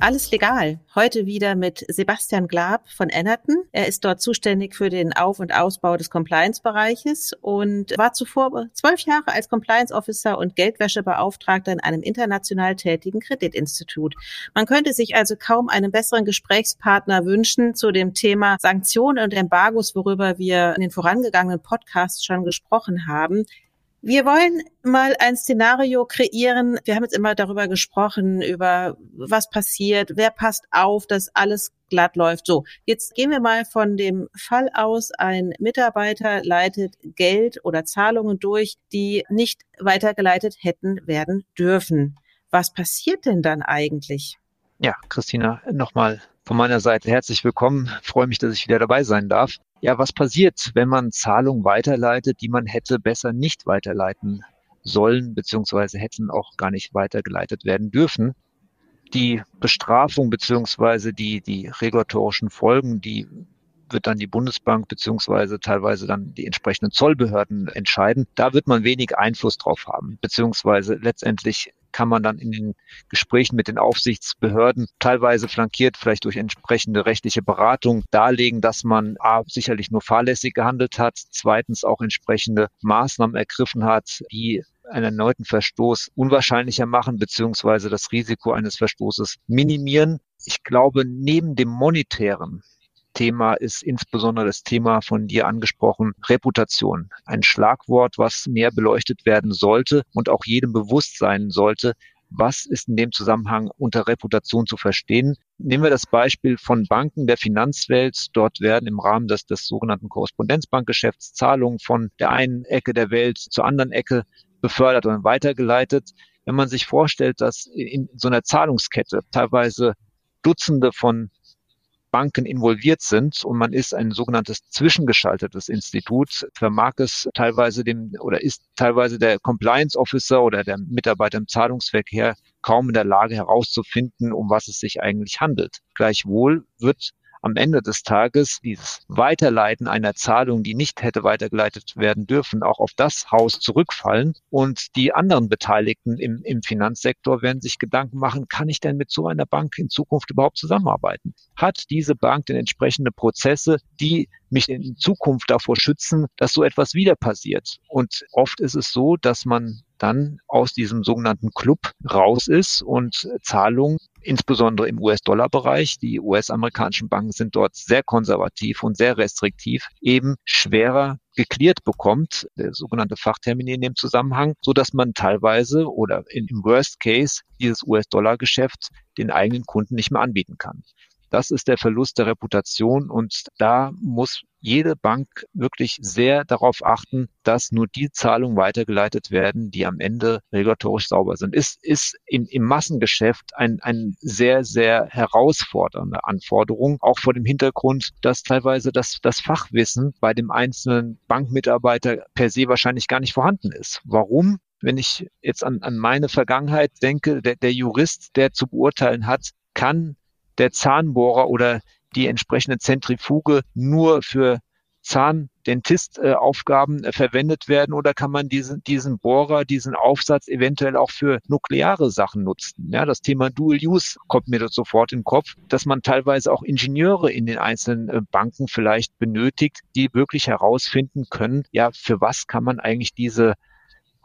alles legal. Heute wieder mit Sebastian Glab von Ennerton. Er ist dort zuständig für den Auf- und Ausbau des Compliance-Bereiches und war zuvor zwölf Jahre als Compliance Officer und Geldwäschebeauftragter in einem international tätigen Kreditinstitut. Man könnte sich also kaum einen besseren Gesprächspartner wünschen zu dem Thema Sanktionen und Embargos, worüber wir in den vorangegangenen Podcasts schon gesprochen haben. Wir wollen mal ein Szenario kreieren. Wir haben jetzt immer darüber gesprochen, über was passiert, wer passt auf, dass alles glatt läuft. So, jetzt gehen wir mal von dem Fall aus, ein Mitarbeiter leitet Geld oder Zahlungen durch, die nicht weitergeleitet hätten werden dürfen. Was passiert denn dann eigentlich? Ja, Christina, nochmal von meiner Seite herzlich willkommen. Freue mich, dass ich wieder dabei sein darf. Ja, was passiert, wenn man Zahlungen weiterleitet, die man hätte besser nicht weiterleiten sollen, beziehungsweise hätten auch gar nicht weitergeleitet werden dürfen? Die Bestrafung beziehungsweise die, die regulatorischen Folgen, die wird dann die Bundesbank beziehungsweise teilweise dann die entsprechenden Zollbehörden entscheiden. Da wird man wenig Einfluss drauf haben, beziehungsweise letztendlich kann man dann in den Gesprächen mit den Aufsichtsbehörden teilweise flankiert vielleicht durch entsprechende rechtliche Beratung darlegen, dass man A, sicherlich nur fahrlässig gehandelt hat, zweitens auch entsprechende Maßnahmen ergriffen hat, die einen erneuten Verstoß unwahrscheinlicher machen, beziehungsweise das Risiko eines Verstoßes minimieren. Ich glaube, neben dem monetären Thema ist insbesondere das Thema von dir angesprochen, Reputation. Ein Schlagwort, was mehr beleuchtet werden sollte und auch jedem bewusst sein sollte, was ist in dem Zusammenhang unter Reputation zu verstehen? Nehmen wir das Beispiel von Banken der Finanzwelt. Dort werden im Rahmen des, des sogenannten Korrespondenzbankgeschäfts Zahlungen von der einen Ecke der Welt zur anderen Ecke befördert und weitergeleitet. Wenn man sich vorstellt, dass in so einer Zahlungskette teilweise Dutzende von Banken involviert sind und man ist ein sogenanntes zwischengeschaltetes Institut, vermag es teilweise dem oder ist teilweise der Compliance Officer oder der Mitarbeiter im Zahlungsverkehr kaum in der Lage herauszufinden, um was es sich eigentlich handelt. Gleichwohl wird am Ende des Tages dieses Weiterleiten einer Zahlung, die nicht hätte weitergeleitet werden dürfen, auch auf das Haus zurückfallen. Und die anderen Beteiligten im, im Finanzsektor werden sich Gedanken machen, kann ich denn mit so einer Bank in Zukunft überhaupt zusammenarbeiten? Hat diese Bank denn entsprechende Prozesse, die mich in Zukunft davor schützen, dass so etwas wieder passiert? Und oft ist es so, dass man dann aus diesem sogenannten Club raus ist und Zahlungen insbesondere im US-Dollar-Bereich, die US-amerikanischen Banken sind dort sehr konservativ und sehr restriktiv, eben schwerer geklärt bekommt, der sogenannte Fachtermin in dem Zusammenhang, so dass man teilweise oder in, im Worst Case dieses US-Dollar-Geschäft den eigenen Kunden nicht mehr anbieten kann. Das ist der Verlust der Reputation und da muss jede Bank wirklich sehr darauf achten, dass nur die Zahlungen weitergeleitet werden, die am Ende regulatorisch sauber sind. Ist, ist in, im Massengeschäft ein, ein sehr, sehr herausfordernde Anforderung, auch vor dem Hintergrund, dass teilweise das, das Fachwissen bei dem einzelnen Bankmitarbeiter per se wahrscheinlich gar nicht vorhanden ist. Warum? Wenn ich jetzt an, an meine Vergangenheit denke, der, der Jurist, der zu beurteilen hat, kann der Zahnbohrer oder die entsprechende Zentrifuge nur für Zahndentistaufgaben äh, verwendet werden oder kann man diesen, diesen Bohrer, diesen Aufsatz eventuell auch für nukleare Sachen nutzen? Ja, das Thema Dual Use kommt mir sofort den Kopf, dass man teilweise auch Ingenieure in den einzelnen äh, Banken vielleicht benötigt, die wirklich herausfinden können, ja, für was kann man eigentlich diese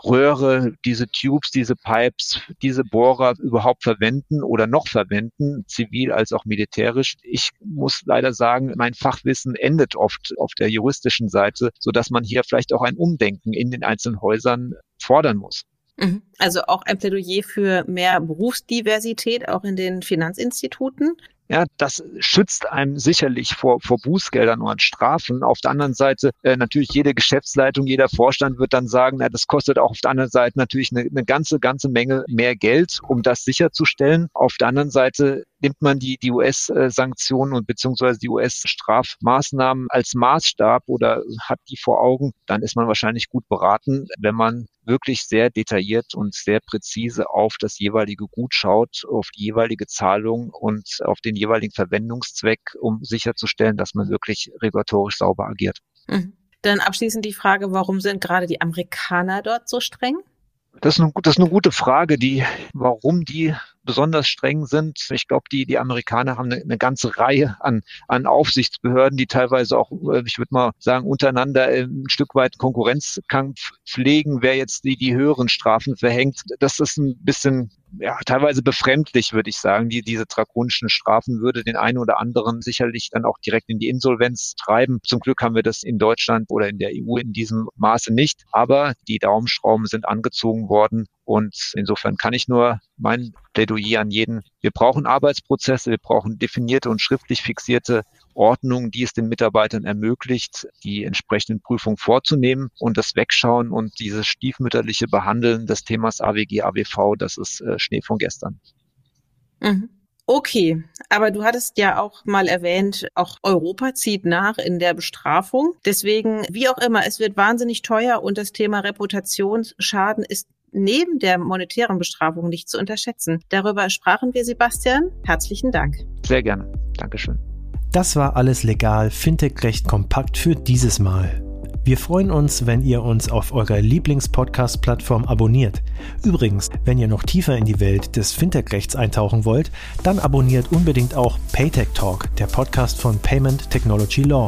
Röhre, diese Tubes, diese Pipes, diese Bohrer überhaupt verwenden oder noch verwenden, zivil als auch militärisch. Ich muss leider sagen, mein Fachwissen endet oft auf der juristischen Seite, so dass man hier vielleicht auch ein Umdenken in den einzelnen Häusern fordern muss. Mhm. Also auch ein Plädoyer für mehr Berufsdiversität auch in den Finanzinstituten. Ja, das schützt einem sicherlich vor, vor Bußgeldern und Strafen. Auf der anderen Seite äh, natürlich jede Geschäftsleitung, jeder Vorstand wird dann sagen, na, das kostet auch auf der anderen Seite natürlich eine, eine ganze, ganze Menge mehr Geld, um das sicherzustellen. Auf der anderen Seite nimmt man die, die US-Sanktionen und beziehungsweise die US-Strafmaßnahmen als Maßstab oder hat die vor Augen, dann ist man wahrscheinlich gut beraten, wenn man wirklich sehr detailliert und sehr präzise auf das jeweilige Gut schaut, auf die jeweilige Zahlung und auf den jeweiligen Verwendungszweck, um sicherzustellen, dass man wirklich regulatorisch sauber agiert. Mhm. Dann abschließend die Frage, warum sind gerade die Amerikaner dort so streng? Das ist, eine, das ist eine gute Frage, die, warum die besonders streng sind. Ich glaube, die, die Amerikaner haben eine, eine, ganze Reihe an, an Aufsichtsbehörden, die teilweise auch, äh, ich würde mal sagen, untereinander ein Stück weit Konkurrenzkampf pflegen, wer jetzt die, die höheren Strafen verhängt. Das ist ein bisschen ja, teilweise befremdlich, würde ich sagen. Die, diese drakonischen Strafen würde den einen oder anderen sicherlich dann auch direkt in die Insolvenz treiben. Zum Glück haben wir das in Deutschland oder in der EU in diesem Maße nicht. Aber die Daumenschrauben sind angezogen worden. Und insofern kann ich nur mein Plädoyer an jeden, wir brauchen Arbeitsprozesse, wir brauchen definierte und schriftlich fixierte Ordnungen, die es den Mitarbeitern ermöglicht, die entsprechenden Prüfungen vorzunehmen und das Wegschauen und dieses stiefmütterliche Behandeln des Themas AWG, AWV, das ist äh, Schnee von gestern. Mhm. Okay, aber du hattest ja auch mal erwähnt, auch Europa zieht nach in der Bestrafung. Deswegen, wie auch immer, es wird wahnsinnig teuer und das Thema Reputationsschaden ist neben der monetären Bestrafung nicht zu unterschätzen. Darüber sprachen wir, Sebastian. Herzlichen Dank. Sehr gerne. Dankeschön. Das war alles legal, Fintech-Recht kompakt für dieses Mal. Wir freuen uns, wenn ihr uns auf eurer Lieblings-Podcast-Plattform abonniert. Übrigens, wenn ihr noch tiefer in die Welt des Fintech-Rechts eintauchen wollt, dann abonniert unbedingt auch Paytech Talk, der Podcast von Payment Technology Law.